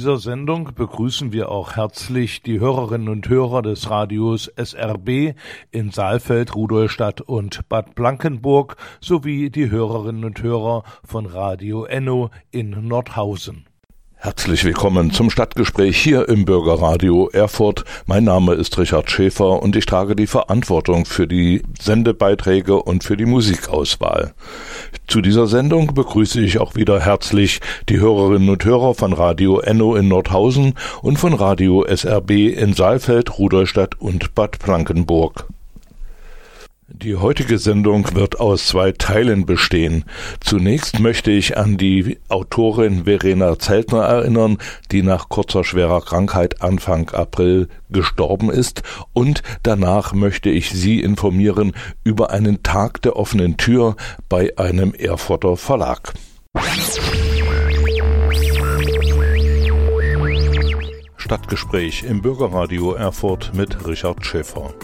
Dieser Sendung begrüßen wir auch herzlich die Hörerinnen und Hörer des Radios SRB in Saalfeld, Rudolstadt und Bad Blankenburg sowie die Hörerinnen und Hörer von Radio Enno in Nordhausen. Herzlich willkommen zum Stadtgespräch hier im Bürgerradio Erfurt. Mein Name ist Richard Schäfer und ich trage die Verantwortung für die Sendebeiträge und für die Musikauswahl. Zu dieser Sendung begrüße ich auch wieder herzlich die Hörerinnen und Hörer von Radio Enno in Nordhausen und von Radio SRB in Saalfeld, Rudolstadt und Bad Blankenburg. Die heutige Sendung wird aus zwei Teilen bestehen. Zunächst möchte ich an die Autorin Verena Zeltner erinnern, die nach kurzer schwerer Krankheit Anfang April gestorben ist, und danach möchte ich Sie informieren über einen Tag der offenen Tür bei einem Erfurter Verlag. Stadtgespräch im Bürgerradio Erfurt mit Richard Schäfer.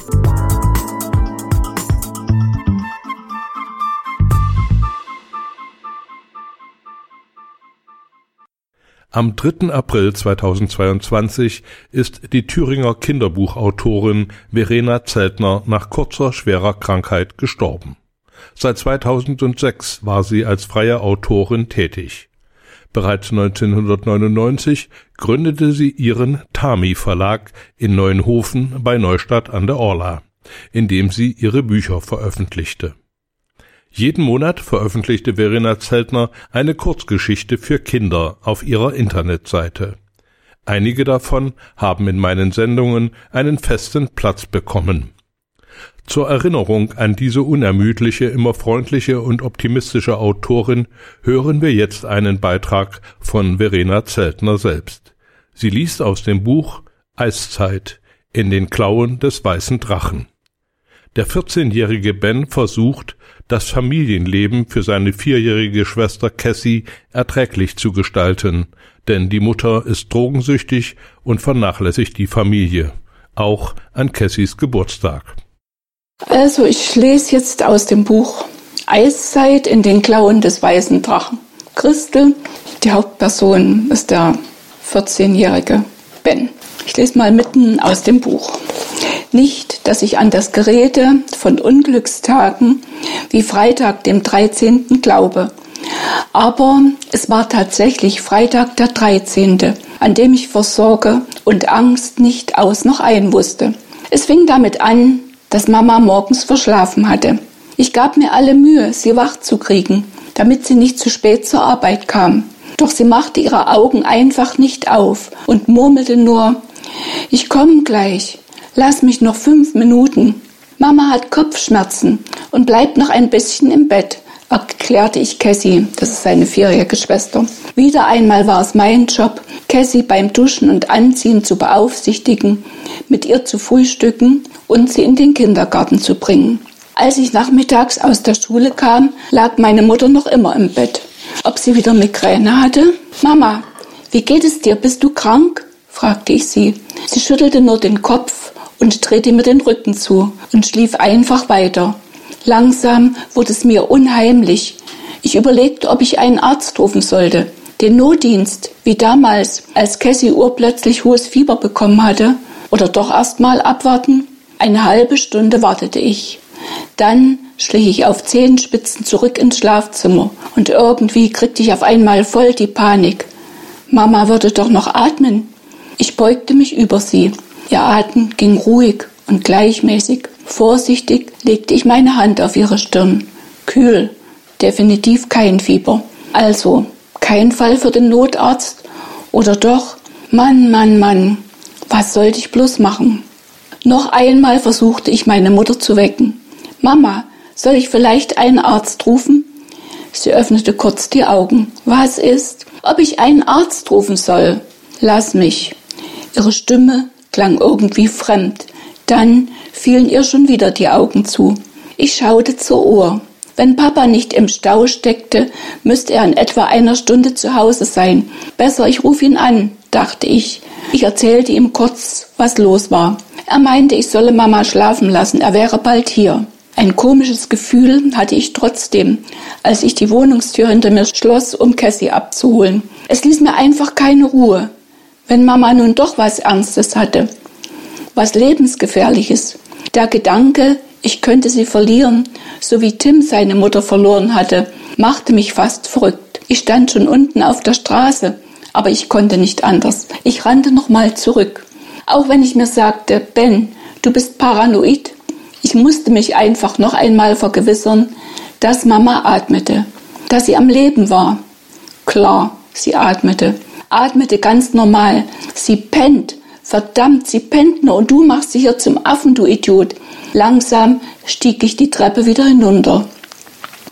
Am 3. April 2022 ist die Thüringer Kinderbuchautorin Verena Zeltner nach kurzer schwerer Krankheit gestorben. Seit 2006 war sie als freie Autorin tätig. Bereits 1999 gründete sie ihren Tami Verlag in Neuenhofen bei Neustadt an der Orla, in dem sie ihre Bücher veröffentlichte. Jeden Monat veröffentlichte Verena Zeltner eine Kurzgeschichte für Kinder auf ihrer Internetseite. Einige davon haben in meinen Sendungen einen festen Platz bekommen. Zur Erinnerung an diese unermüdliche, immer freundliche und optimistische Autorin hören wir jetzt einen Beitrag von Verena Zeltner selbst. Sie liest aus dem Buch Eiszeit in den Klauen des weißen Drachen. Der 14-jährige Ben versucht, das Familienleben für seine vierjährige Schwester Cassie erträglich zu gestalten, denn die Mutter ist drogensüchtig und vernachlässigt die Familie, auch an Cassies Geburtstag. Also ich lese jetzt aus dem Buch Eiszeit in den Klauen des weißen Drachen. Christel, die Hauptperson ist der 14-jährige Ben. Ich lese mal mitten aus dem Buch. Nicht, dass ich an das Gerede von Unglückstagen wie Freitag dem 13. glaube. Aber es war tatsächlich Freitag der 13., an dem ich vor Sorge und Angst nicht aus noch ein wusste. Es fing damit an, dass Mama morgens verschlafen hatte. Ich gab mir alle Mühe, sie wach zu kriegen, damit sie nicht zu spät zur Arbeit kam. Doch sie machte ihre Augen einfach nicht auf und murmelte nur, ich komme gleich, lass mich noch fünf Minuten. Mama hat Kopfschmerzen und bleibt noch ein bisschen im Bett, erklärte ich Cassie, das ist seine vierjährige Schwester. Wieder einmal war es mein Job, Cassie beim Duschen und Anziehen zu beaufsichtigen, mit ihr zu frühstücken und sie in den Kindergarten zu bringen. Als ich nachmittags aus der Schule kam, lag meine Mutter noch immer im Bett. Ob sie wieder Migräne hatte? Mama, wie geht es dir? Bist du krank? fragte ich sie. Sie schüttelte nur den Kopf und drehte mir den Rücken zu und schlief einfach weiter. Langsam wurde es mir unheimlich. Ich überlegte, ob ich einen Arzt rufen sollte. Den Notdienst, wie damals, als Cassie urplötzlich hohes Fieber bekommen hatte. Oder doch erst mal abwarten? Eine halbe Stunde wartete ich. Dann schlich ich auf Zehenspitzen zurück ins Schlafzimmer und irgendwie kriegte ich auf einmal voll die Panik. Mama würde doch noch atmen. Ich beugte mich über sie. Ihr Atem ging ruhig und gleichmäßig. Vorsichtig legte ich meine Hand auf ihre Stirn. Kühl, definitiv kein Fieber. Also, kein Fall für den Notarzt? Oder doch? Mann, Mann, Mann, was sollte ich bloß machen? Noch einmal versuchte ich meine Mutter zu wecken. Mama, soll ich vielleicht einen Arzt rufen? Sie öffnete kurz die Augen. Was ist? Ob ich einen Arzt rufen soll? Lass mich. Ihre Stimme klang irgendwie fremd. Dann fielen ihr schon wieder die Augen zu. Ich schaute zur Uhr. Wenn Papa nicht im Stau steckte, müsste er in etwa einer Stunde zu Hause sein. Besser, ich rufe ihn an, dachte ich. Ich erzählte ihm kurz, was los war. Er meinte, ich solle Mama schlafen lassen, er wäre bald hier. Ein komisches Gefühl hatte ich trotzdem, als ich die Wohnungstür hinter mir schloss, um Cassie abzuholen. Es ließ mir einfach keine Ruhe. Wenn Mama nun doch was Ernstes hatte, was Lebensgefährliches, der Gedanke, ich könnte sie verlieren, so wie Tim seine Mutter verloren hatte, machte mich fast verrückt. Ich stand schon unten auf der Straße, aber ich konnte nicht anders. Ich rannte nochmal zurück. Auch wenn ich mir sagte, Ben, du bist paranoid, ich musste mich einfach noch einmal vergewissern, dass Mama atmete, dass sie am Leben war. Klar, sie atmete, atmete ganz normal. Sie pennt, verdammt, sie pennt nur und du machst sie hier zum Affen, du Idiot. Langsam stieg ich die Treppe wieder hinunter.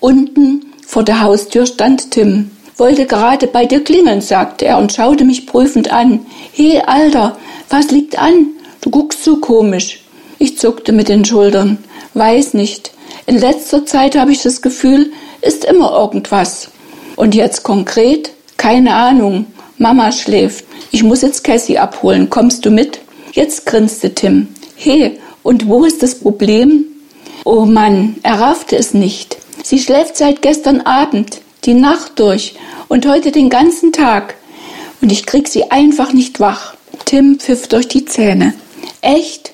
Unten vor der Haustür stand Tim. Wollte gerade bei dir klingeln, sagte er und schaute mich prüfend an. He, Alter, was liegt an? Du guckst so komisch. Ich zuckte mit den Schultern. Weiß nicht. In letzter Zeit habe ich das Gefühl, ist immer irgendwas. Und jetzt konkret? Keine Ahnung. Mama schläft. Ich muss jetzt Cassie abholen. Kommst du mit? Jetzt grinste Tim. He, und wo ist das Problem? Oh Mann, er raffte es nicht. Sie schläft seit gestern Abend, die Nacht durch und heute den ganzen Tag. Und ich krieg sie einfach nicht wach. Tim pfiff durch die Zähne. Echt?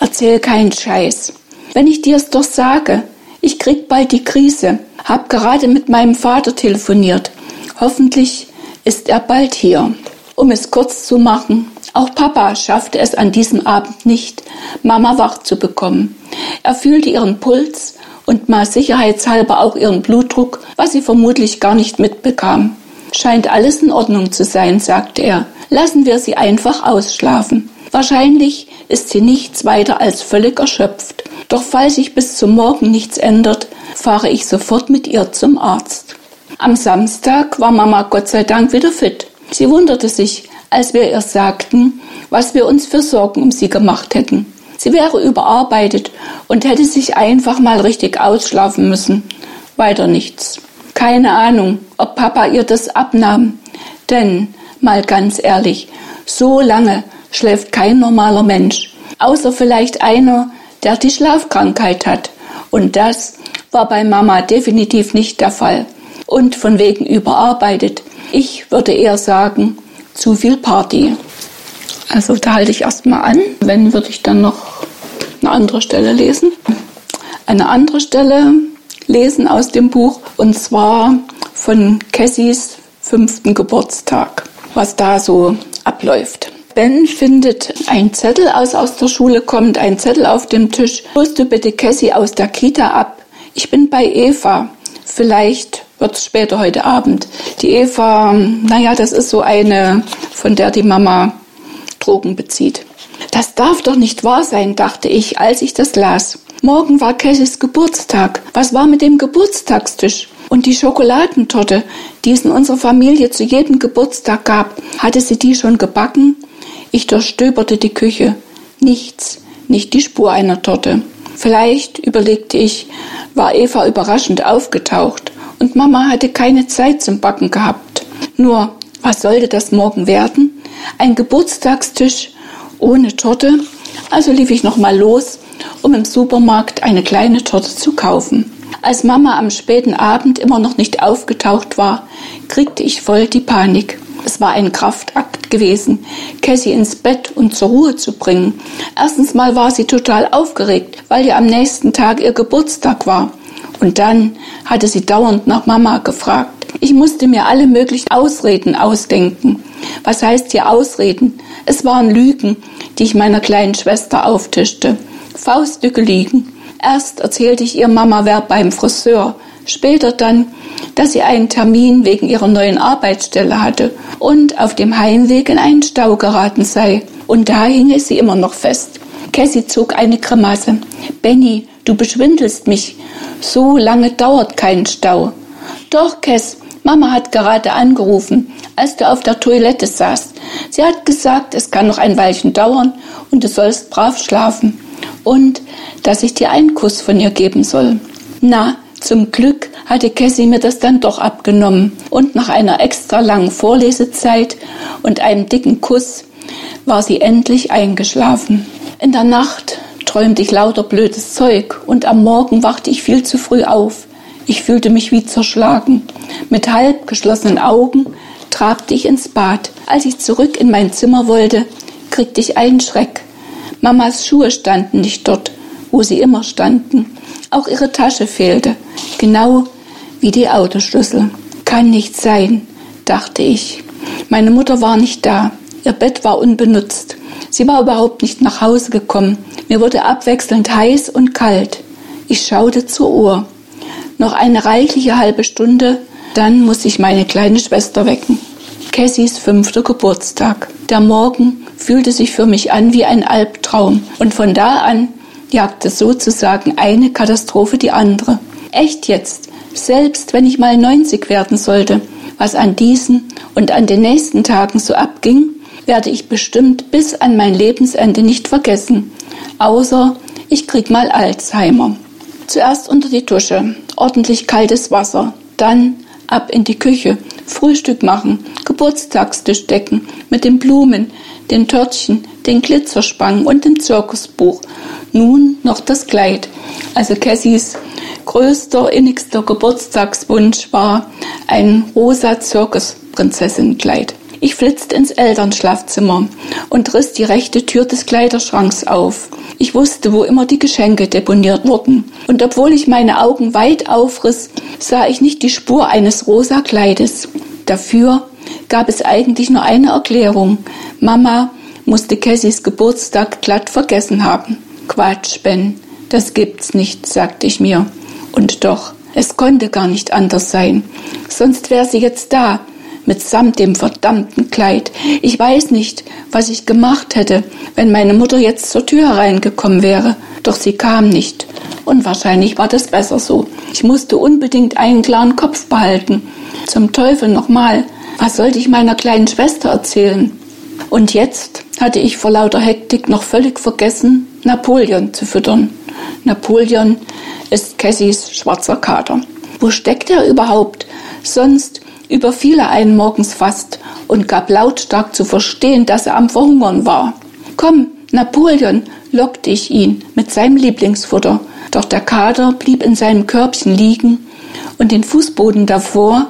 Erzähl keinen Scheiß. Wenn ich dir's doch sage, ich krieg bald die Krise. Hab gerade mit meinem Vater telefoniert. Hoffentlich ist er bald hier. Um es kurz zu machen, auch Papa schaffte es an diesem Abend nicht, Mama wach zu bekommen. Er fühlte ihren Puls und mal sicherheitshalber auch ihren Blutdruck, was sie vermutlich gar nicht mitbekam. Scheint alles in Ordnung zu sein, sagte er. Lassen wir sie einfach ausschlafen. Wahrscheinlich ist sie nichts weiter als völlig erschöpft. Doch falls sich bis zum Morgen nichts ändert, fahre ich sofort mit ihr zum Arzt. Am Samstag war Mama Gott sei Dank wieder fit. Sie wunderte sich, als wir ihr sagten, was wir uns für Sorgen um sie gemacht hätten. Sie wäre überarbeitet und hätte sich einfach mal richtig ausschlafen müssen. Weiter nichts. Keine Ahnung, ob Papa ihr das abnahm. Denn, mal ganz ehrlich, so lange schläft kein normaler Mensch, außer vielleicht einer, der die Schlafkrankheit hat. Und das war bei Mama definitiv nicht der Fall. Und von wegen überarbeitet. Ich würde eher sagen, zu viel Party. Also da halte ich erstmal an. Wenn, würde ich dann noch eine andere Stelle lesen. Eine andere Stelle lesen aus dem Buch und zwar von Cassies fünften Geburtstag, was da so abläuft. Ben findet ein Zettel aus aus der Schule kommt, ein Zettel auf dem Tisch. Holst du bitte Cassie aus der Kita ab? Ich bin bei Eva. Vielleicht wird später heute Abend. Die Eva, naja, das ist so eine, von der die Mama Drogen bezieht. Das darf doch nicht wahr sein, dachte ich, als ich das las. Morgen war Cassies Geburtstag. Was war mit dem Geburtstagstisch? Und die Schokoladentorte, die es in unserer Familie zu jedem Geburtstag gab, hatte sie die schon gebacken? Ich durchstöberte die Küche. Nichts, nicht die Spur einer Torte. Vielleicht, überlegte ich, war Eva überraschend aufgetaucht und Mama hatte keine Zeit zum Backen gehabt. Nur, was sollte das morgen werden? Ein Geburtstagstisch ohne Torte? Also lief ich nochmal los, um im Supermarkt eine kleine Torte zu kaufen. Als Mama am späten Abend immer noch nicht aufgetaucht war, kriegte ich voll die Panik. Es war ein Kraftakt gewesen, Cassie ins Bett und zur Ruhe zu bringen. Erstens mal war sie total aufgeregt, weil ja am nächsten Tag ihr Geburtstag war. Und dann hatte sie dauernd nach Mama gefragt. Ich musste mir alle möglichen Ausreden ausdenken. Was heißt hier Ausreden? Es waren Lügen, die ich meiner kleinen Schwester auftischte. Fauststücke liegen. Erst erzählte ich ihr Mama wer beim Friseur, später dann, dass sie einen Termin wegen ihrer neuen Arbeitsstelle hatte und auf dem Heimweg in einen Stau geraten sei. Und da hing sie immer noch fest. Cassie zog eine Grimasse. Benny, du beschwindelst mich. So lange dauert kein Stau. Doch, Cass, Mama hat gerade angerufen, als du auf der Toilette saßt. Sie hat gesagt, es kann noch ein Weilchen dauern und du sollst brav schlafen. Und dass ich dir einen Kuss von ihr geben soll. Na, zum Glück hatte Cassie mir das dann doch abgenommen und nach einer extra langen Vorlesezeit und einem dicken Kuss war sie endlich eingeschlafen. In der Nacht träumte ich lauter blödes Zeug und am Morgen wachte ich viel zu früh auf. Ich fühlte mich wie zerschlagen. Mit halb geschlossenen Augen trabte ich ins Bad. Als ich zurück in mein Zimmer wollte, kriegte ich einen Schreck. Mamas Schuhe standen nicht dort, wo sie immer standen. Auch ihre Tasche fehlte, genau wie die Autoschlüssel. Kann nicht sein, dachte ich. Meine Mutter war nicht da. Ihr Bett war unbenutzt. Sie war überhaupt nicht nach Hause gekommen. Mir wurde abwechselnd heiß und kalt. Ich schaute zur Uhr. Noch eine reichliche halbe Stunde, dann muss ich meine kleine Schwester wecken. Cassies fünfter Geburtstag. Der Morgen fühlte sich für mich an wie ein Albtraum und von da an jagte sozusagen eine Katastrophe die andere. Echt jetzt, selbst wenn ich mal 90 werden sollte, was an diesen und an den nächsten Tagen so abging, werde ich bestimmt bis an mein Lebensende nicht vergessen. Außer ich krieg mal Alzheimer. Zuerst unter die Dusche, ordentlich kaltes Wasser, dann ab in die Küche, Frühstück machen, Geburtstagstisch decken mit den Blumen, den Törtchen, den Glitzerspangen und dem Zirkusbuch. Nun noch das Kleid. Also Cassies größter, innigster Geburtstagswunsch war ein rosa Zirkusprinzessinnenkleid. Ich flitzte ins Elternschlafzimmer und riss die rechte Tür des Kleiderschranks auf. Ich wusste, wo immer die Geschenke deponiert wurden. Und obwohl ich meine Augen weit aufriss, sah ich nicht die Spur eines rosa Kleides. Dafür gab es eigentlich nur eine Erklärung. Mama musste Cassies Geburtstag glatt vergessen haben. Quatsch, Ben, das gibt's nicht, sagte ich mir. Und doch, es konnte gar nicht anders sein. Sonst wäre sie jetzt da, mitsamt dem verdammten Kleid. Ich weiß nicht, was ich gemacht hätte, wenn meine Mutter jetzt zur Tür hereingekommen wäre. Doch sie kam nicht. Und wahrscheinlich war das besser so. Ich musste unbedingt einen klaren Kopf behalten. Zum Teufel nochmal. Was sollte ich meiner kleinen Schwester erzählen? Und jetzt hatte ich vor lauter Hektik noch völlig vergessen, Napoleon zu füttern. Napoleon ist Cassies schwarzer Kater. Wo steckt er überhaupt? Sonst überfiel er einen morgens fast und gab lautstark zu verstehen, dass er am Verhungern war. Komm, Napoleon, lockte ich ihn mit seinem Lieblingsfutter. Doch der Kater blieb in seinem Körbchen liegen und den Fußboden davor,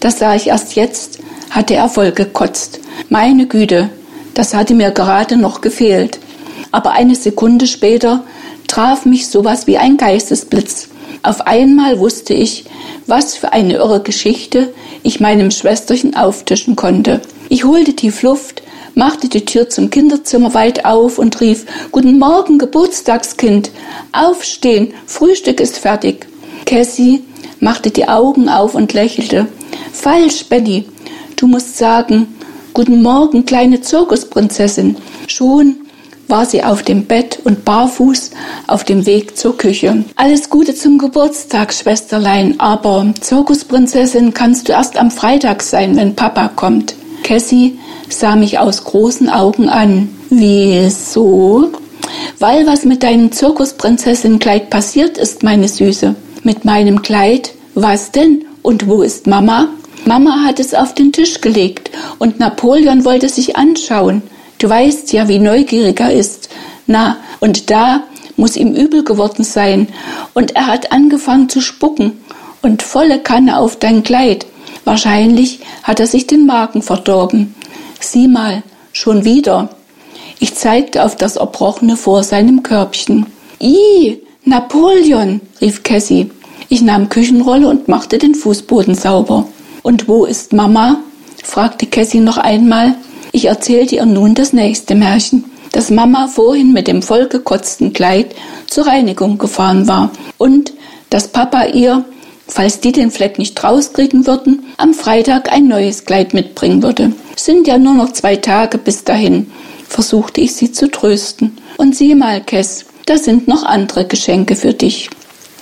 das sah ich erst jetzt, hatte er vollgekotzt. Meine Güte, das hatte mir gerade noch gefehlt. Aber eine Sekunde später traf mich sowas wie ein Geistesblitz. Auf einmal wusste ich, was für eine irre Geschichte ich meinem Schwesterchen auftischen konnte. Ich holte tief Luft, machte die Tür zum Kinderzimmer weit auf und rief Guten Morgen, Geburtstagskind. Aufstehen, Frühstück ist fertig. Cassie machte die Augen auf und lächelte. Falsch, Benny. Du musst sagen, Guten Morgen, kleine Zirkusprinzessin. Schon war sie auf dem Bett und barfuß auf dem Weg zur Küche. Alles Gute zum Geburtstag, Schwesterlein, aber Zirkusprinzessin kannst du erst am Freitag sein, wenn Papa kommt. Cassie sah mich aus großen Augen an. Wieso? Weil was mit deinem Zirkusprinzessinnenkleid passiert ist, meine Süße. Mit meinem Kleid? Was denn? Und wo ist Mama? Mama hat es auf den Tisch gelegt und Napoleon wollte sich anschauen. Du weißt ja, wie neugierig er ist. Na, und da muss ihm übel geworden sein. Und er hat angefangen zu spucken und volle Kanne auf dein Kleid. Wahrscheinlich hat er sich den Magen verdorben. Sieh mal, schon wieder. Ich zeigte auf das Erbrochene vor seinem Körbchen. Ih, Napoleon, rief Cassie. Ich nahm Küchenrolle und machte den Fußboden sauber. Und wo ist Mama? fragte Cassie noch einmal. Ich erzählte ihr nun das nächste Märchen, dass Mama vorhin mit dem vollgekotzten Kleid zur Reinigung gefahren war und dass Papa ihr, falls die den Fleck nicht rauskriegen würden, am Freitag ein neues Kleid mitbringen würde. Sind ja nur noch zwei Tage bis dahin, versuchte ich sie zu trösten. Und sieh mal, Kess, da sind noch andere Geschenke für dich.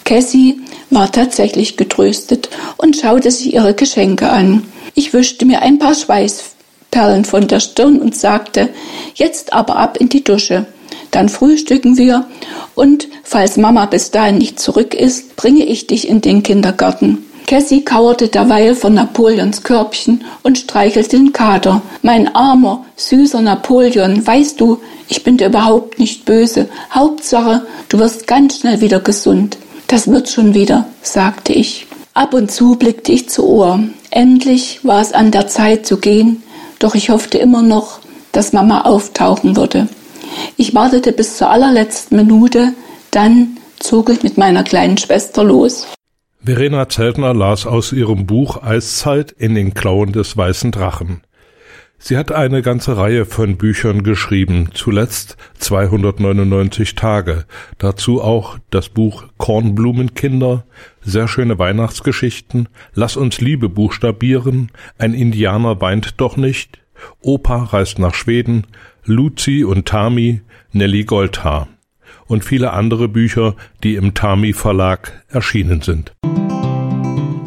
Cassie war tatsächlich getröstet und schaute sich ihre Geschenke an. Ich wischte mir ein paar Schweißperlen von der Stirn und sagte, jetzt aber ab in die Dusche. Dann frühstücken wir und falls Mama bis dahin nicht zurück ist, bringe ich dich in den Kindergarten. Cassie kauerte derweil von Napoleons Körbchen und streichelte den Kater. Mein armer, süßer Napoleon, weißt du, ich bin dir überhaupt nicht böse. Hauptsache, du wirst ganz schnell wieder gesund. Das wird schon wieder, sagte ich. Ab und zu blickte ich zu Ohr. Endlich war es an der Zeit zu gehen, doch ich hoffte immer noch, dass Mama auftauchen würde. Ich wartete bis zur allerletzten Minute, dann zog ich mit meiner kleinen Schwester los. Verena Zeltner las aus ihrem Buch Eiszeit in den Klauen des weißen Drachen. Sie hat eine ganze Reihe von Büchern geschrieben, zuletzt 299 Tage, dazu auch das Buch Kornblumenkinder, sehr schöne Weihnachtsgeschichten, Lass uns Liebe buchstabieren, ein Indianer weint doch nicht, Opa reist nach Schweden, Luzi und Tami, Nelly Goldhaar und viele andere Bücher, die im Tami Verlag erschienen sind.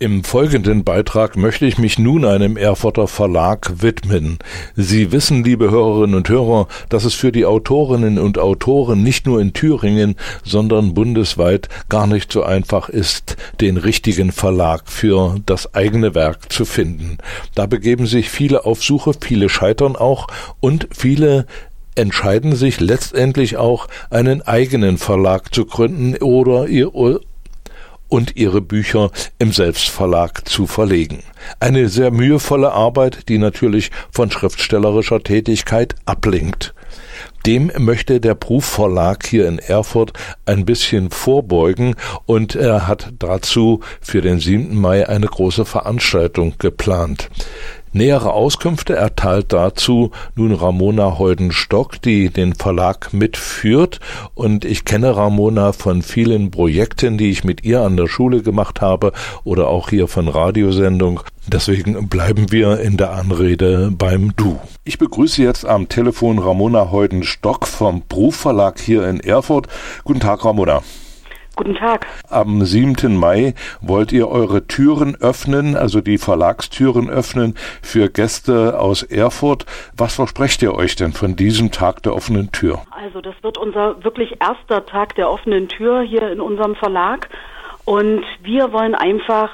Im folgenden Beitrag möchte ich mich nun einem Erfurter Verlag widmen. Sie wissen, liebe Hörerinnen und Hörer, dass es für die Autorinnen und Autoren nicht nur in Thüringen, sondern bundesweit gar nicht so einfach ist, den richtigen Verlag für das eigene Werk zu finden. Da begeben sich viele auf Suche, viele scheitern auch und viele entscheiden sich letztendlich auch, einen eigenen Verlag zu gründen oder ihr und ihre Bücher im Selbstverlag zu verlegen. Eine sehr mühevolle Arbeit, die natürlich von schriftstellerischer Tätigkeit ablenkt. Dem möchte der Proof Verlag hier in Erfurt ein bisschen vorbeugen und er hat dazu für den 7. Mai eine große Veranstaltung geplant. Nähere Auskünfte erteilt dazu nun Ramona Heudenstock, die den Verlag mitführt. Und ich kenne Ramona von vielen Projekten, die ich mit ihr an der Schule gemacht habe oder auch hier von Radiosendung. Deswegen bleiben wir in der Anrede beim Du. Ich begrüße jetzt am Telefon Ramona Heudenstock vom Proof Verlag hier in Erfurt. Guten Tag, Ramona. Guten Tag. Am 7. Mai wollt ihr eure Türen öffnen, also die Verlagstüren öffnen für Gäste aus Erfurt. Was versprecht ihr euch denn von diesem Tag der offenen Tür? Also das wird unser wirklich erster Tag der offenen Tür hier in unserem Verlag. Und wir wollen einfach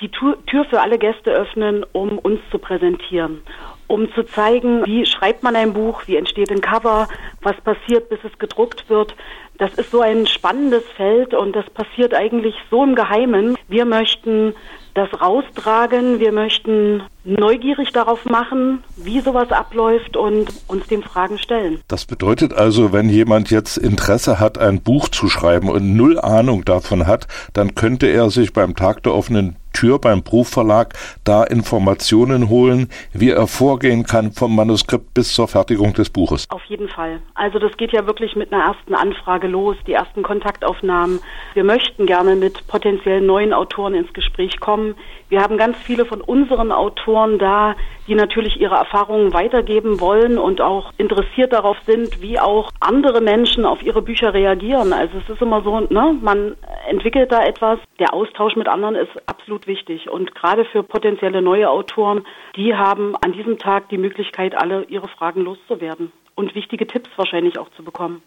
die Tür für alle Gäste öffnen, um uns zu präsentieren um zu zeigen, wie schreibt man ein Buch, wie entsteht ein Cover, was passiert, bis es gedruckt wird. Das ist so ein spannendes Feld und das passiert eigentlich so im Geheimen. Wir möchten das raustragen, wir möchten neugierig darauf machen, wie sowas abläuft und uns den Fragen stellen. Das bedeutet also, wenn jemand jetzt Interesse hat, ein Buch zu schreiben und null Ahnung davon hat, dann könnte er sich beim Tag der offenen Tür beim Buchverlag da Informationen holen, wie er vorgehen kann vom Manuskript bis zur Fertigung des Buches. Auf jeden Fall. Also das geht ja wirklich mit einer ersten Anfrage los, die ersten Kontaktaufnahmen. Wir möchten gerne mit potenziellen neuen Autoren ins Gespräch kommen. Wir haben ganz viele von unseren Autoren da, die natürlich ihre Erfahrungen weitergeben wollen und auch interessiert darauf sind, wie auch andere Menschen auf ihre Bücher reagieren. Also es ist immer so, ne, man entwickelt da etwas. Der Austausch mit anderen ist absolut wichtig und gerade für potenzielle neue Autoren, die haben an diesem Tag die Möglichkeit, alle ihre Fragen loszuwerden und wichtige Tipps wahrscheinlich auch zu bekommen.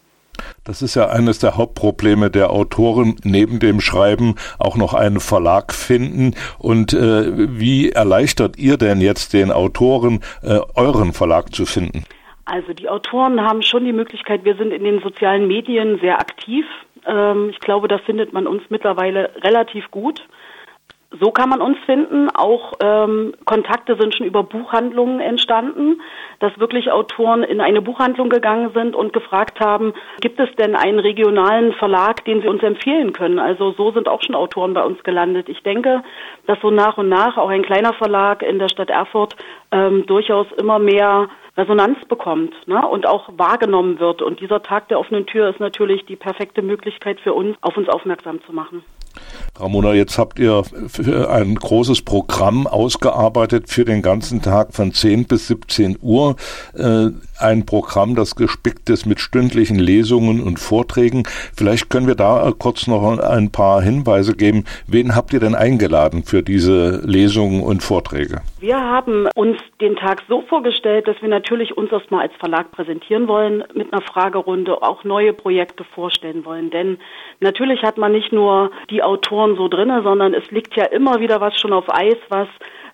Das ist ja eines der Hauptprobleme der Autoren, neben dem Schreiben auch noch einen Verlag finden. Und äh, wie erleichtert ihr denn jetzt den Autoren, äh, euren Verlag zu finden? Also die Autoren haben schon die Möglichkeit, wir sind in den sozialen Medien sehr aktiv. Ähm, ich glaube, da findet man uns mittlerweile relativ gut so kann man uns finden. Auch ähm, Kontakte sind schon über Buchhandlungen entstanden, dass wirklich Autoren in eine Buchhandlung gegangen sind und gefragt haben, gibt es denn einen regionalen Verlag, den sie uns empfehlen können? Also so sind auch schon Autoren bei uns gelandet. Ich denke, dass so nach und nach auch ein kleiner Verlag in der Stadt Erfurt ähm, durchaus immer mehr Resonanz bekommt ne, und auch wahrgenommen wird. Und dieser Tag der offenen Tür ist natürlich die perfekte Möglichkeit für uns, auf uns aufmerksam zu machen. Ramona, jetzt habt ihr ein großes Programm ausgearbeitet für den ganzen Tag von 10 bis 17 Uhr. Äh, ein Programm, das gespickt ist mit stündlichen Lesungen und Vorträgen. Vielleicht können wir da kurz noch ein paar Hinweise geben. Wen habt ihr denn eingeladen für diese Lesungen und Vorträge? Wir haben uns den Tag so vorgestellt, dass wir natürlich uns erstmal als Verlag präsentieren wollen, mit einer Fragerunde auch neue Projekte vorstellen wollen. Denn natürlich hat man nicht nur die Autoren so drinne, sondern es liegt ja immer wieder was schon auf Eis, was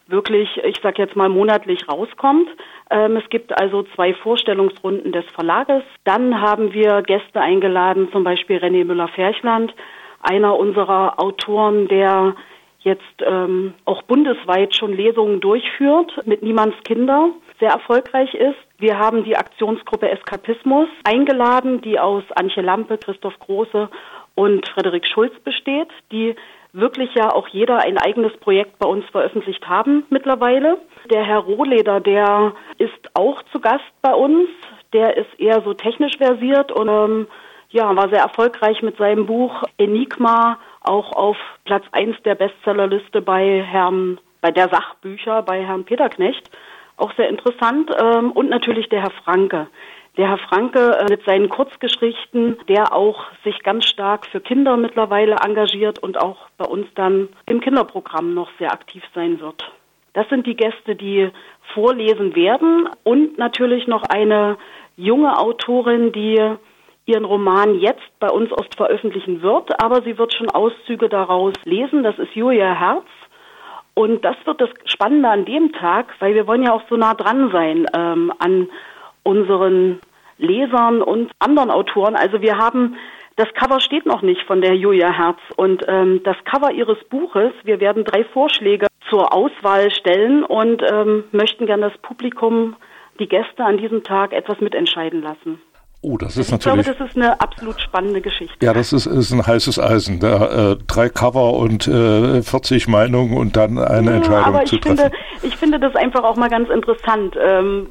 wirklich, ich sag jetzt mal, monatlich rauskommt. Ähm, es gibt also zwei Vorstellungsrunden des Verlages. Dann haben wir Gäste eingeladen, zum Beispiel René Müller-Ferchland, einer unserer Autoren, der jetzt ähm, auch bundesweit schon Lesungen durchführt mit Niemands Kinder, sehr erfolgreich ist. Wir haben die Aktionsgruppe Eskapismus eingeladen, die aus Antje Lampe, Christoph Große und Frederik Schulz besteht, die wirklich ja auch jeder ein eigenes Projekt bei uns veröffentlicht haben mittlerweile. Der Herr Rohleder, der ist auch zu Gast bei uns. Der ist eher so technisch versiert und ähm, ja, war sehr erfolgreich mit seinem Buch Enigma, auch auf Platz 1 der Bestsellerliste bei Herrn, bei der Sachbücher bei Herrn Peter Knecht. Auch sehr interessant. Ähm, und natürlich der Herr Franke. Der Herr Franke äh, mit seinen Kurzgeschichten, der auch sich ganz stark für Kinder mittlerweile engagiert und auch bei uns dann im Kinderprogramm noch sehr aktiv sein wird. Das sind die Gäste, die vorlesen werden und natürlich noch eine junge Autorin, die ihren Roman jetzt bei uns erst veröffentlichen wird, aber sie wird schon Auszüge daraus lesen. Das ist Julia Herz. Und das wird das Spannende an dem Tag, weil wir wollen ja auch so nah dran sein ähm, an unseren Lesern und anderen Autoren. Also wir haben das Cover steht noch nicht von der Julia Herz und ähm, das Cover ihres Buches. Wir werden drei Vorschläge zur Auswahl stellen und ähm, möchten gern das Publikum, die Gäste an diesem Tag etwas mitentscheiden lassen. Oh, das ist ich natürlich. Ich glaube, das ist eine absolut spannende Geschichte. Ja, das ist, ist ein heißes Eisen. Da, äh, drei Cover und äh, 40 Meinungen und dann eine ja, Entscheidung aber zu ich treffen. Finde, ich finde das einfach auch mal ganz interessant. Ähm,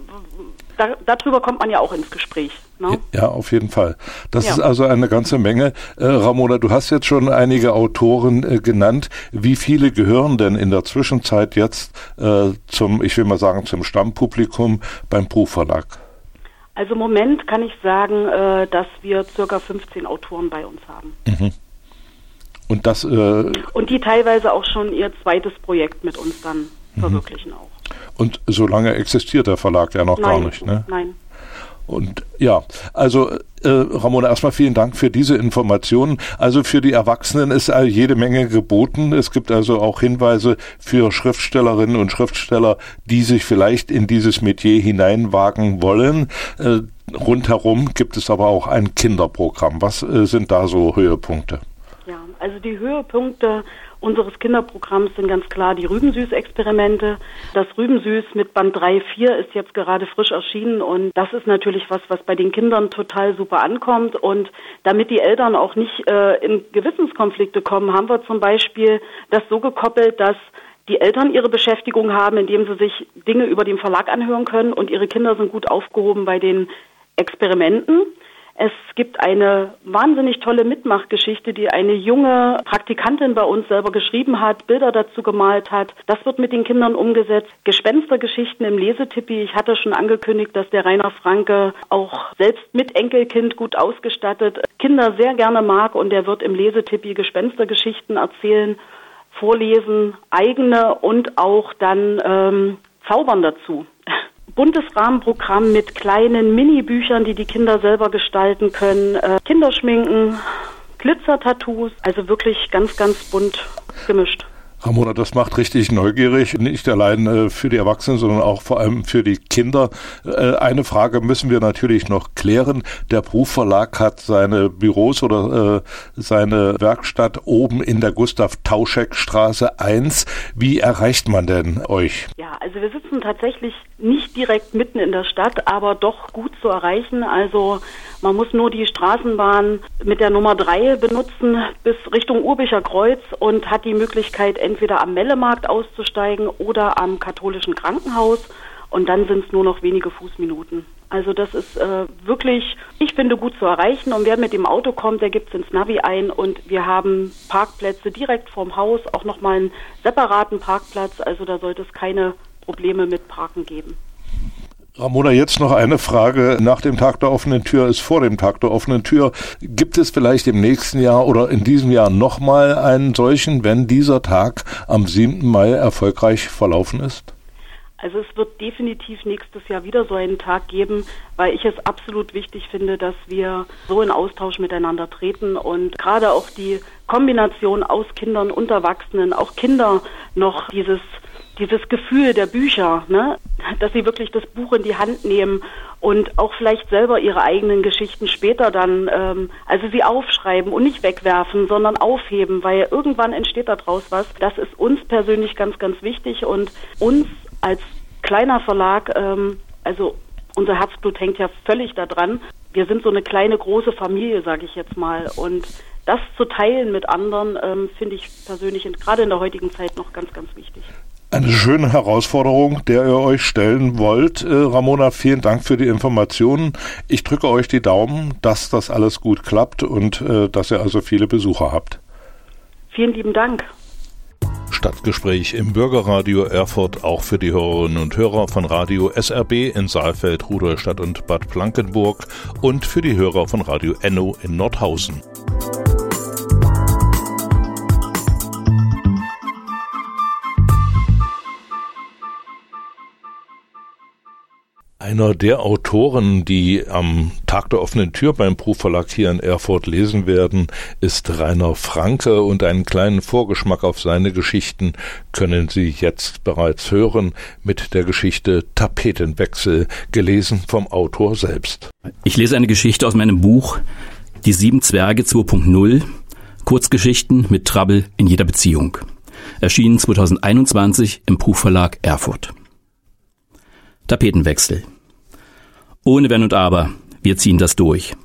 da, darüber kommt man ja auch ins Gespräch. Ne? Ja, auf jeden Fall. Das ja. ist also eine ganze Menge. Äh, Ramona, du hast jetzt schon einige Autoren äh, genannt. Wie viele gehören denn in der Zwischenzeit jetzt äh, zum, ich will mal sagen, zum Stammpublikum beim Buchverlag? Also im Moment kann ich sagen, äh, dass wir circa 15 Autoren bei uns haben. Mhm. Und das äh, und die teilweise auch schon ihr zweites Projekt mit uns dann mhm. verwirklichen auch. Und so lange existiert der Verlag ja noch nein, gar nicht, ne? Nein. Und ja, also äh, Ramona, erstmal vielen Dank für diese Informationen. Also für die Erwachsenen ist jede Menge geboten. Es gibt also auch Hinweise für Schriftstellerinnen und Schriftsteller, die sich vielleicht in dieses Metier hineinwagen wollen. Äh, rundherum gibt es aber auch ein Kinderprogramm. Was äh, sind da so Höhepunkte? Ja, also die Höhepunkte unseres Kinderprogramms sind ganz klar die Rübensüß-Experimente. Das Rübensüß mit Band 3, 4 ist jetzt gerade frisch erschienen und das ist natürlich was, was bei den Kindern total super ankommt. Und damit die Eltern auch nicht äh, in Gewissenskonflikte kommen, haben wir zum Beispiel das so gekoppelt, dass die Eltern ihre Beschäftigung haben, indem sie sich Dinge über den Verlag anhören können und ihre Kinder sind gut aufgehoben bei den Experimenten. Es gibt eine wahnsinnig tolle Mitmachgeschichte, die eine junge Praktikantin bei uns selber geschrieben hat, Bilder dazu gemalt hat. Das wird mit den Kindern umgesetzt. Gespenstergeschichten im Lesetippi. Ich hatte schon angekündigt, dass der Rainer Franke auch selbst mit Enkelkind gut ausgestattet Kinder sehr gerne mag und er wird im Lesetippi Gespenstergeschichten erzählen, vorlesen, eigene und auch dann ähm, zaubern dazu buntes Rahmenprogramm mit kleinen Mini-Büchern, die die Kinder selber gestalten können, äh, Kinderschminken, Glitzer-Tattoos, also wirklich ganz, ganz bunt gemischt. Ramona, das macht richtig neugierig, nicht allein äh, für die Erwachsenen, sondern auch vor allem für die Kinder. Äh, eine Frage müssen wir natürlich noch klären. Der Buchverlag hat seine Büros oder äh, seine Werkstatt oben in der Gustav Tauschek Straße 1. Wie erreicht man denn euch? Ja, also wir sitzen tatsächlich nicht direkt mitten in der Stadt, aber doch gut zu erreichen. Also man muss nur die Straßenbahn mit der Nummer 3 benutzen bis Richtung Urbicher Kreuz und hat die Möglichkeit, entweder am Mellemarkt auszusteigen oder am katholischen Krankenhaus. und dann sind es nur noch wenige Fußminuten. Also das ist äh, wirklich, ich finde, gut zu erreichen. Und wer mit dem Auto kommt, der gibt es ins Navi ein. Und wir haben Parkplätze direkt vorm Haus, auch nochmal einen separaten Parkplatz. Also da sollte es keine Probleme mit Parken geben. Ramona, jetzt noch eine Frage. Nach dem Tag der offenen Tür ist vor dem Tag der offenen Tür. Gibt es vielleicht im nächsten Jahr oder in diesem Jahr nochmal einen solchen, wenn dieser Tag am 7. Mai erfolgreich verlaufen ist? Also es wird definitiv nächstes Jahr wieder so einen Tag geben, weil ich es absolut wichtig finde, dass wir so in Austausch miteinander treten und gerade auch die Kombination aus Kindern und Erwachsenen, auch Kinder noch dieses dieses Gefühl der Bücher, ne? dass sie wirklich das Buch in die Hand nehmen und auch vielleicht selber ihre eigenen Geschichten später dann, ähm, also sie aufschreiben und nicht wegwerfen, sondern aufheben, weil irgendwann entsteht daraus was. Das ist uns persönlich ganz, ganz wichtig und uns als kleiner Verlag, ähm, also unser Herzblut hängt ja völlig daran. Wir sind so eine kleine, große Familie, sage ich jetzt mal. Und das zu teilen mit anderen, ähm, finde ich persönlich gerade in der heutigen Zeit noch ganz, ganz wichtig. Eine schöne Herausforderung, der ihr euch stellen wollt. Äh, Ramona, vielen Dank für die Informationen. Ich drücke euch die Daumen, dass das alles gut klappt und äh, dass ihr also viele Besucher habt. Vielen lieben Dank. Stadtgespräch im Bürgerradio Erfurt auch für die Hörerinnen und Hörer von Radio SRB in Saalfeld, Rudolstadt und Bad Blankenburg und für die Hörer von Radio Enno in Nordhausen. Einer der Autoren, die am Tag der offenen Tür beim Buchverlag hier in Erfurt lesen werden, ist Rainer Franke und einen kleinen Vorgeschmack auf seine Geschichten können Sie jetzt bereits hören mit der Geschichte Tapetenwechsel, gelesen vom Autor selbst. Ich lese eine Geschichte aus meinem Buch Die sieben Zwerge 2.0 Kurzgeschichten mit Trouble in jeder Beziehung. Erschienen 2021 im Buchverlag Erfurt. Tapetenwechsel. Ohne Wenn und Aber. Wir ziehen das durch.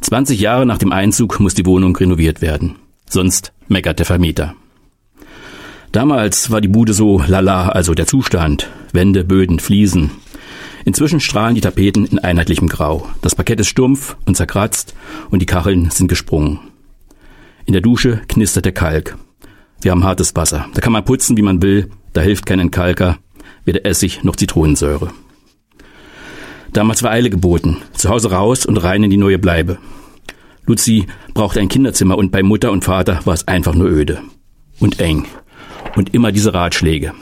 20 Jahre nach dem Einzug muss die Wohnung renoviert werden. Sonst meckert der Vermieter. Damals war die Bude so lala, also der Zustand. Wände, Böden, Fliesen. Inzwischen strahlen die Tapeten in einheitlichem Grau. Das Parkett ist stumpf und zerkratzt und die Kacheln sind gesprungen. In der Dusche knistert der Kalk. Wir haben hartes Wasser. Da kann man putzen, wie man will. Da hilft kein Entkalker, weder Essig noch Zitronensäure. Damals war Eile geboten. Zu Hause raus und rein in die neue Bleibe. Luzi brauchte ein Kinderzimmer und bei Mutter und Vater war es einfach nur öde. Und eng. Und immer diese Ratschläge.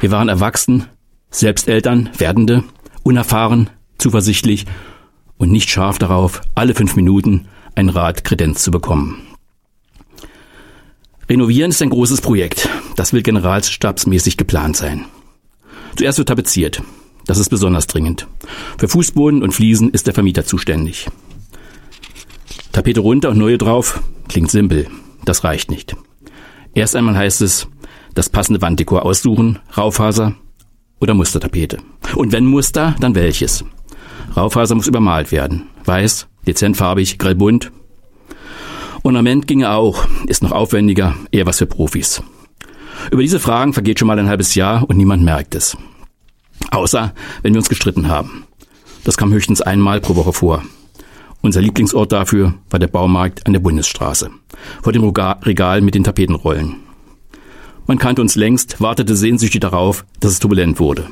Wir waren erwachsen, selbst Eltern, Werdende, unerfahren, zuversichtlich und nicht scharf darauf, alle fünf Minuten ein Rat Kredenz zu bekommen. Renovieren ist ein großes Projekt. Das will generalstabsmäßig geplant sein. Zuerst wird tapeziert. Das ist besonders dringend. Für Fußboden und Fliesen ist der Vermieter zuständig. Tapete runter und neue drauf klingt simpel. Das reicht nicht. Erst einmal heißt es, das passende Wanddekor aussuchen, Raufaser oder Mustertapete. Und wenn Muster, dann welches? Raufaser muss übermalt werden. Weiß, dezent farbig, grellbunt. Ornament ginge auch, ist noch aufwendiger, eher was für Profis. Über diese Fragen vergeht schon mal ein halbes Jahr und niemand merkt es. Außer wenn wir uns gestritten haben. Das kam höchstens einmal pro Woche vor. Unser Lieblingsort dafür war der Baumarkt an der Bundesstraße, vor dem Regal mit den Tapetenrollen. Man kannte uns längst, wartete sehnsüchtig darauf, dass es turbulent wurde.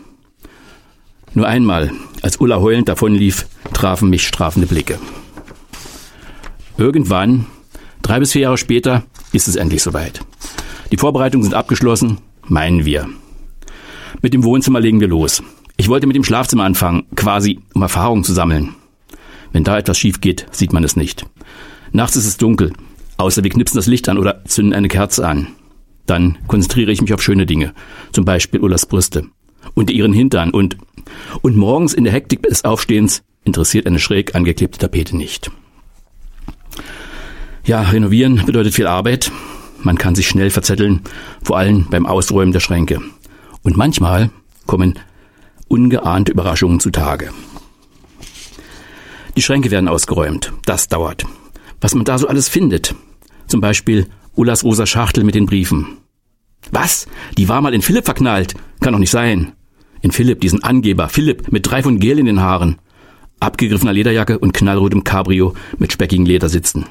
Nur einmal, als Ulla heulend davonlief, trafen mich strafende Blicke. Irgendwann, drei bis vier Jahre später, ist es endlich soweit. Die Vorbereitungen sind abgeschlossen, meinen wir. Mit dem Wohnzimmer legen wir los. Ich wollte mit dem Schlafzimmer anfangen, quasi um Erfahrung zu sammeln. Wenn da etwas schief geht, sieht man es nicht. Nachts ist es dunkel, außer wir knipsen das Licht an oder zünden eine Kerze an. Dann konzentriere ich mich auf schöne Dinge, zum Beispiel Ullas Brüste und ihren Hintern und und morgens in der Hektik des Aufstehens interessiert eine schräg angeklebte Tapete nicht. Ja, renovieren bedeutet viel Arbeit. Man kann sich schnell verzetteln, vor allem beim Ausräumen der Schränke. Und manchmal kommen ungeahnte Überraschungen zutage. Die Schränke werden ausgeräumt. Das dauert. Was man da so alles findet. Zum Beispiel Ullas rosa Schachtel mit den Briefen. Was? Die war mal in Philipp verknallt. Kann doch nicht sein. In Philipp, diesen Angeber, Philipp mit drei von Gel in den Haaren, abgegriffener Lederjacke und knallrotem Cabrio mit speckigen Ledersitzen.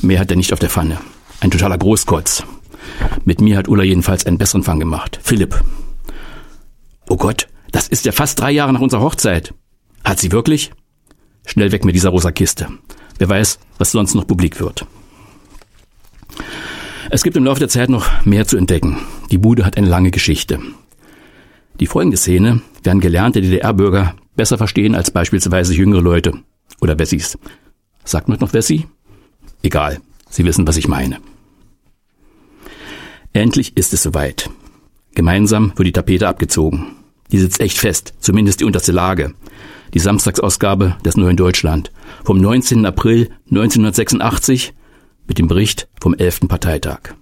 Mehr hat er nicht auf der Pfanne. Ein totaler Großkotz. Mit mir hat Ulla jedenfalls einen besseren Fang gemacht. Philipp. Oh Gott, das ist ja fast drei Jahre nach unserer Hochzeit. Hat sie wirklich? Schnell weg mit dieser rosa Kiste. Wer weiß, was sonst noch publik wird. Es gibt im Laufe der Zeit noch mehr zu entdecken. Die Bude hat eine lange Geschichte. Die folgende Szene werden gelernte DDR-Bürger besser verstehen als beispielsweise jüngere Leute oder Wessis. Sagt man noch Wessi? Egal, Sie wissen, was ich meine. Endlich ist es soweit. Gemeinsam wird die Tapete abgezogen. Die sitzt echt fest, zumindest die unterste Lage. Die Samstagsausgabe des Neuen Deutschland vom 19. April 1986 mit dem Bericht vom 11. Parteitag.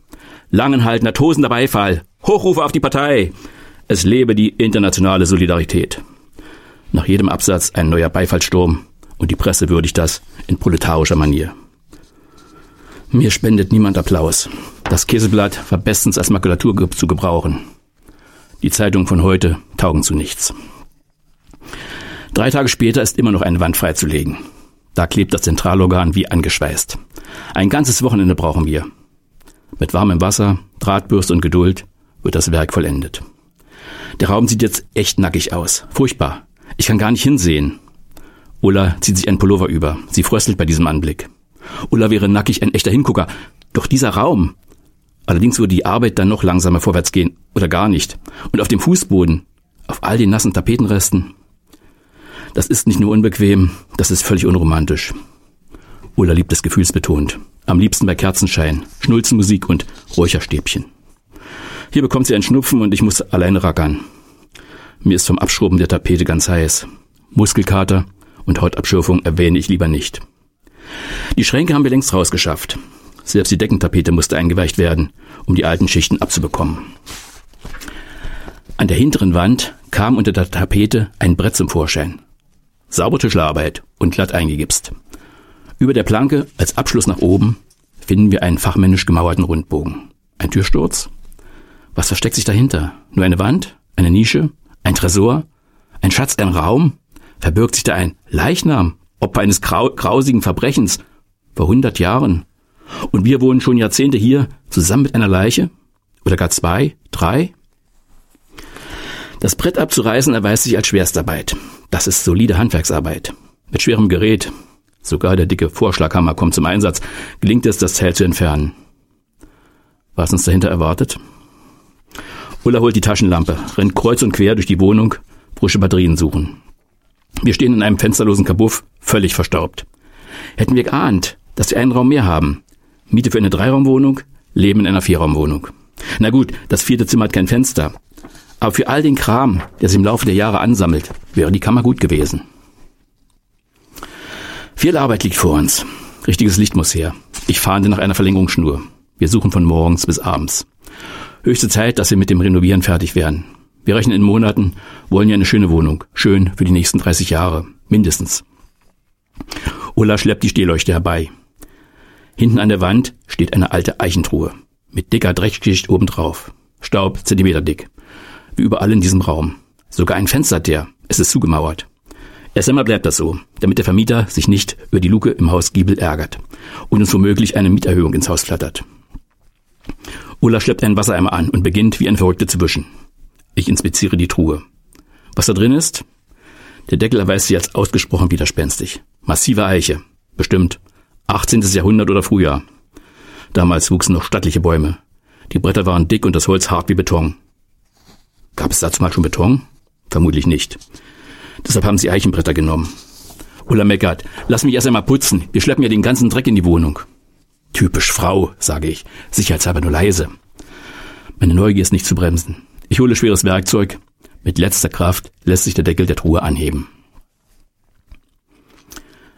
Langenhaltender, tosender Beifall, Hochrufe auf die Partei. Es lebe die internationale Solidarität. Nach jedem Absatz ein neuer Beifallssturm und die Presse würdigt das in proletarischer Manier. Mir spendet niemand Applaus. Das Käseblatt war bestens als Makulatur zu gebrauchen. Die Zeitungen von heute taugen zu nichts. Drei Tage später ist immer noch eine Wand freizulegen. Da klebt das Zentralorgan wie angeschweißt. Ein ganzes Wochenende brauchen wir. Mit warmem Wasser, Drahtbürste und Geduld wird das Werk vollendet. Der Raum sieht jetzt echt nackig aus. Furchtbar. Ich kann gar nicht hinsehen. Ulla zieht sich einen Pullover über. Sie fröstelt bei diesem Anblick. Ulla wäre nackig ein echter Hingucker. Doch dieser Raum. Allerdings würde die Arbeit dann noch langsamer vorwärts gehen. Oder gar nicht. Und auf dem Fußboden, auf all den nassen Tapetenresten. Das ist nicht nur unbequem, das ist völlig unromantisch. Ulla liebt es gefühlsbetont. Am liebsten bei Kerzenschein, Schnulzenmusik und Räucherstäbchen. Hier bekommt sie einen Schnupfen und ich muss alleine rackern. Mir ist vom Abschrubben der Tapete ganz heiß. Muskelkater und Hautabschürfung erwähne ich lieber nicht. Die Schränke haben wir längst rausgeschafft. Selbst die Deckentapete musste eingeweicht werden, um die alten Schichten abzubekommen. An der hinteren Wand kam unter der Tapete ein Brett zum Vorschein. Sauber Tischlerarbeit und glatt eingegipst. Über der Planke als Abschluss nach oben finden wir einen fachmännisch gemauerten Rundbogen. Ein Türsturz? Was versteckt sich dahinter? Nur eine Wand? Eine Nische? Ein Tresor? Ein Schatz, ein Raum? Verbirgt sich da ein Leichnam? Opfer eines grau grausigen Verbrechens? Vor hundert Jahren? Und wir wohnen schon Jahrzehnte hier zusammen mit einer Leiche? Oder gar zwei? Drei? Das Brett abzureißen erweist sich als Schwerstarbeit. Das ist solide Handwerksarbeit. Mit schwerem Gerät. Sogar der dicke Vorschlaghammer kommt zum Einsatz. Gelingt es, das Zelt zu entfernen. Was uns dahinter erwartet? Ulla holt die Taschenlampe, rennt kreuz und quer durch die Wohnung, frische Batterien suchen. Wir stehen in einem fensterlosen Kabuff, völlig verstaubt. Hätten wir geahnt, dass wir einen Raum mehr haben. Miete für eine Dreiraumwohnung, Leben in einer Vierraumwohnung. Na gut, das vierte Zimmer hat kein Fenster. Aber für all den Kram, der sich im Laufe der Jahre ansammelt, wäre die Kammer gut gewesen. Viel Arbeit liegt vor uns. Richtiges Licht muss her. Ich fahnde nach einer Verlängerungsschnur. Wir suchen von morgens bis abends. Höchste Zeit, dass wir mit dem Renovieren fertig werden. Wir rechnen in Monaten, wollen ja eine schöne Wohnung. Schön für die nächsten 30 Jahre. Mindestens. Ulla schleppt die Stehleuchte herbei. Hinten an der Wand steht eine alte Eichentruhe. Mit dicker Dreckschicht obendrauf. Staub, Zentimeter dick. Wie überall in diesem Raum. Sogar ein Fenster hat der. Es ist zugemauert. Erst einmal bleibt das so, damit der Vermieter sich nicht über die Luke im Haus Giebel ärgert und uns womöglich eine Mieterhöhung ins Haus flattert. Ulla schleppt einen Wassereimer an und beginnt wie ein Verrückter zu wischen. Ich inspiziere die Truhe. Was da drin ist? Der Deckel erweist sich als ausgesprochen widerspenstig. Massive Eiche. Bestimmt 18. Jahrhundert oder Frühjahr. Damals wuchsen noch stattliche Bäume. Die Bretter waren dick und das Holz hart wie Beton. Gab es dazu mal schon Beton? Vermutlich nicht. Deshalb haben sie Eichenbretter genommen. Ulla meckert, lass mich erst einmal putzen. Wir schleppen ja den ganzen Dreck in die Wohnung. Typisch Frau, sage ich, sicherheitshalber nur leise. Meine Neugier ist nicht zu bremsen. Ich hole schweres Werkzeug. Mit letzter Kraft lässt sich der Deckel der Truhe anheben.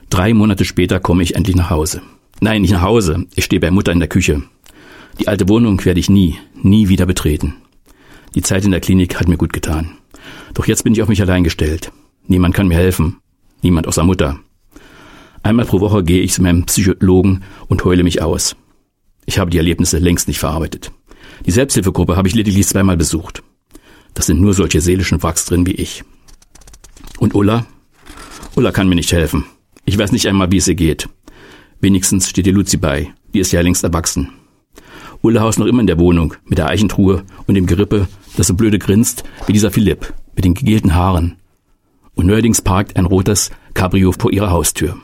Drei Monate später komme ich endlich nach Hause. Nein, nicht nach Hause. Ich stehe bei Mutter in der Küche. Die alte Wohnung werde ich nie, nie wieder betreten. Die Zeit in der Klinik hat mir gut getan. Doch jetzt bin ich auf mich allein gestellt. Niemand kann mir helfen. Niemand außer Mutter. Einmal pro Woche gehe ich zu meinem Psychologen und heule mich aus. Ich habe die Erlebnisse längst nicht verarbeitet. Die Selbsthilfegruppe habe ich lediglich zweimal besucht. Das sind nur solche seelischen Wachs drin wie ich. Und Ulla? Ulla kann mir nicht helfen. Ich weiß nicht einmal, wie es ihr geht. Wenigstens steht ihr Luzi bei. Die ist ja längst erwachsen. Ulla haust noch immer in der Wohnung mit der Eichentruhe und dem Gerippe, das so blöde grinst wie dieser Philipp mit den gegelten Haaren. Und neuerdings parkt ein rotes Cabrio vor ihrer Haustür.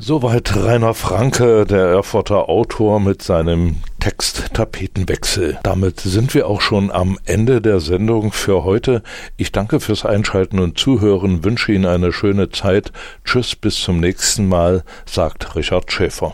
Soweit Rainer Franke, der Erfurter Autor mit seinem Text Tapetenwechsel. Damit sind wir auch schon am Ende der Sendung für heute. Ich danke fürs Einschalten und Zuhören, wünsche Ihnen eine schöne Zeit. Tschüss, bis zum nächsten Mal, sagt Richard Schäfer.